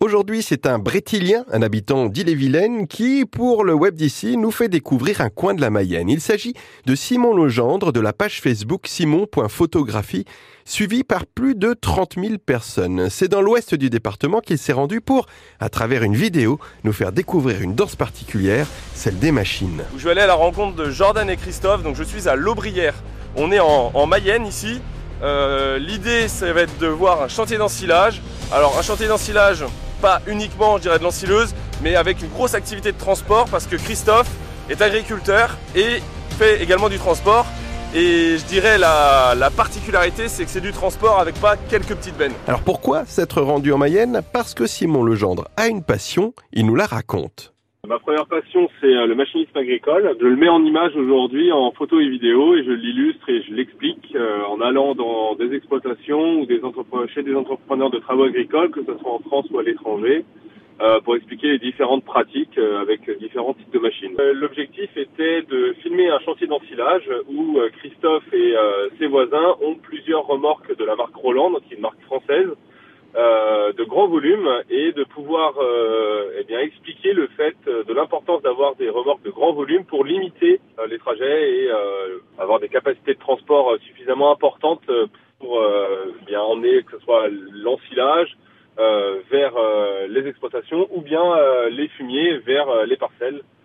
Aujourd'hui, c'est un Brétilien, un habitant d'Ille-et-Vilaine, qui, pour le web d'ici, nous fait découvrir un coin de la Mayenne. Il s'agit de Simon Legendre de la page Facebook simon.photographie, suivi par plus de 30 000 personnes. C'est dans l'ouest du département qu'il s'est rendu pour, à travers une vidéo, nous faire découvrir une danse particulière, celle des machines. Je vais aller à la rencontre de Jordan et Christophe, donc je suis à l'Aubrière. On est en, Mayenne ici. Euh, l'idée, ça va être de voir un chantier d'ensilage. Alors, un chantier d'ensilage, pas uniquement, je dirais, de l'ensileuse, mais avec une grosse activité de transport parce que Christophe est agriculteur et fait également du transport. Et je dirais la, la particularité, c'est que c'est du transport avec pas quelques petites bennes. Alors pourquoi s'être rendu en Mayenne? Parce que Simon Legendre a une passion, il nous la raconte. Ma première passion, c'est euh, le machinisme agricole. Je le mets en image aujourd'hui en photo et vidéo et je l'illustre et je l'explique euh, en allant dans des exploitations ou des chez des entrepreneurs de travaux agricoles, que ce soit en France ou à l'étranger, euh, pour expliquer les différentes pratiques avec différents types de machines. L'objectif était de filmer un chantier d'ensilage où Christophe et ses voisins ont plusieurs remorques de la marque Roland, qui est une marque française, de grands volumes et de pouvoir euh, bien expliquer le fait de l'importance d'avoir des remorques de grand volume pour limiter euh, les trajets et avoir des capacités de transport suffisamment importantes pour bien emmener que ce soit l'ensilage vers les exploitations ou bien les fumiers vers les parcelles. euh,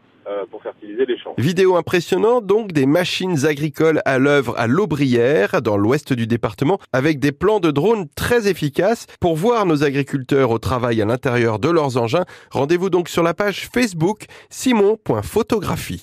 pour fertiliser les champs. Vidéo impressionnante donc des machines agricoles à l'œuvre à l'Aubrière dans l'ouest du département avec des plans de drones très efficaces pour voir nos agriculteurs au travail à l'intérieur de leurs engins. Rendez-vous donc sur la page Facebook simon.photographie.